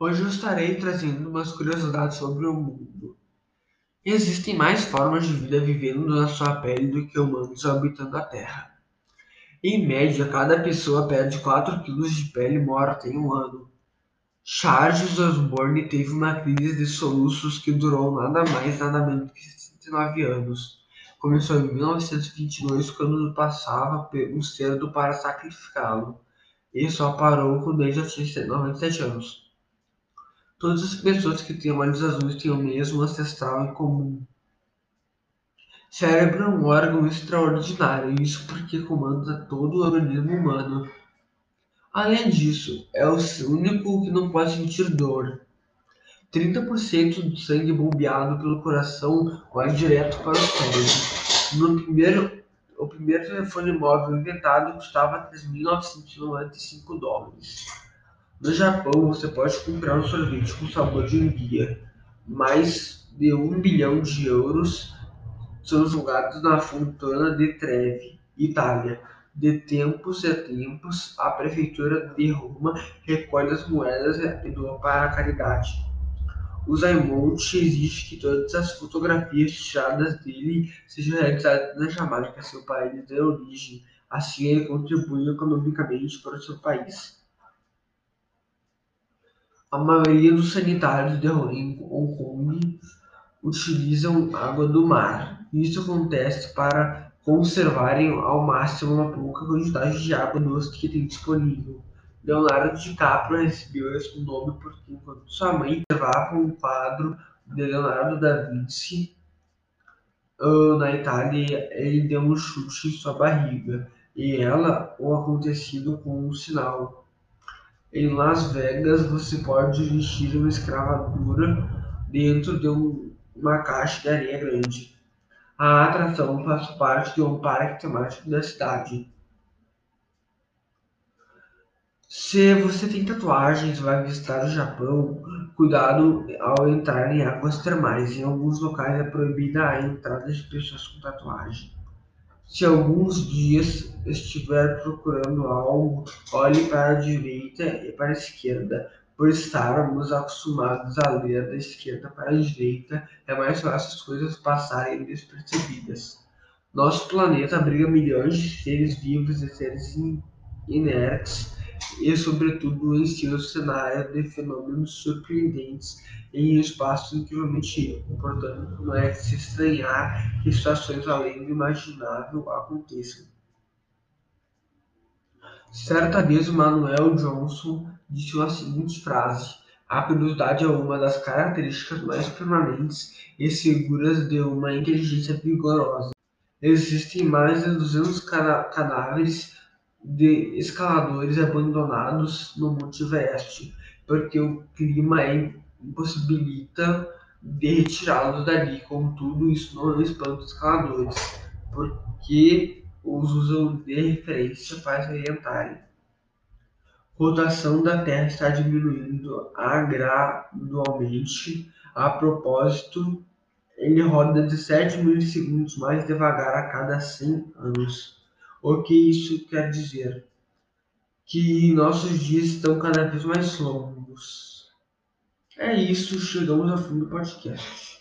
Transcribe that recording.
Hoje eu estarei trazendo umas curiosidades sobre o mundo. Existem mais formas de vida vivendo na sua pele do que humanos habitando a Terra. Em média, cada pessoa perde 4 kg de pele morta em um ano. Charles Osborne teve uma crise de soluços que durou nada mais nada menos que 69 anos. Começou em 1922, quando passava um cerdo para sacrificá-lo, e só parou quando ele já tinha 97 anos. Todas as pessoas que têm olhos azuis têm o mesmo ancestral em comum. Cérebro é um órgão extraordinário, isso porque comanda todo o organismo humano. Além disso, é o único que não pode sentir dor. 30% do sangue bombeado pelo coração vai direto para o cérebro. No primeiro, o primeiro telefone móvel inventado custava 3.995 dólares. No Japão, você pode comprar um sorvete com sabor de enguia. Mais de um bilhão de euros são jogados na Fontana de Trevi, Itália. De tempos em tempos, a prefeitura de Roma recolhe as moedas e doa para a caridade. O Zaimont exige que todas as fotografias tiradas dele sejam realizadas na Jamaica, seu país de origem. Assim, ele contribui economicamente para o seu país. A maioria dos sanitários de Hong Kong utilizam água do mar. Isso acontece para conservarem ao máximo a pouca quantidade de água doce que tem disponível. Leonardo DiCaprio recebeu esse nome porque, enquanto sua mãe observava um quadro de Leonardo da Vinci uh, na Itália, ele deu um chute em sua barriga e ela o acontecido com um sinal. Em Las Vegas, você pode vestir uma escravatura dentro de um, uma caixa de areia grande. A atração faz parte de um parque temático da cidade. Se você tem tatuagens vai visitar o Japão, cuidado ao entrar em águas termais. Em alguns locais é proibida a entrada de pessoas com tatuagem. Se alguns dias estiver procurando algo, olhe para a direita e para a esquerda. Por estarmos acostumados a ler da esquerda para a direita, é mais fácil as coisas passarem despercebidas. Nosso planeta abriga milhões de seres vivos e seres inertes e, sobretudo, em seu cenário de fenômenos surpreendentes em um espaço incrivelmente rico. Portanto, não é de se estranhar que situações além do imaginável aconteçam. Certa vez, Manuel Johnson disse a seguinte frase: A curiosidade é uma das características mais permanentes e seguras de uma inteligência vigorosa. Existem mais de 200 cadáveres de escaladores abandonados no Everest, porque o clima é impossibilita de retirá-los dali. Contudo, isso não espanta os escaladores, porque os usam de referência para se orientarem. Rotação da Terra está diminuindo gradualmente. A propósito, ele roda 17 milissegundos mais devagar a cada 100 anos. O que isso quer dizer? Que nossos dias estão cada vez mais longos. É isso, chegamos ao fim do podcast.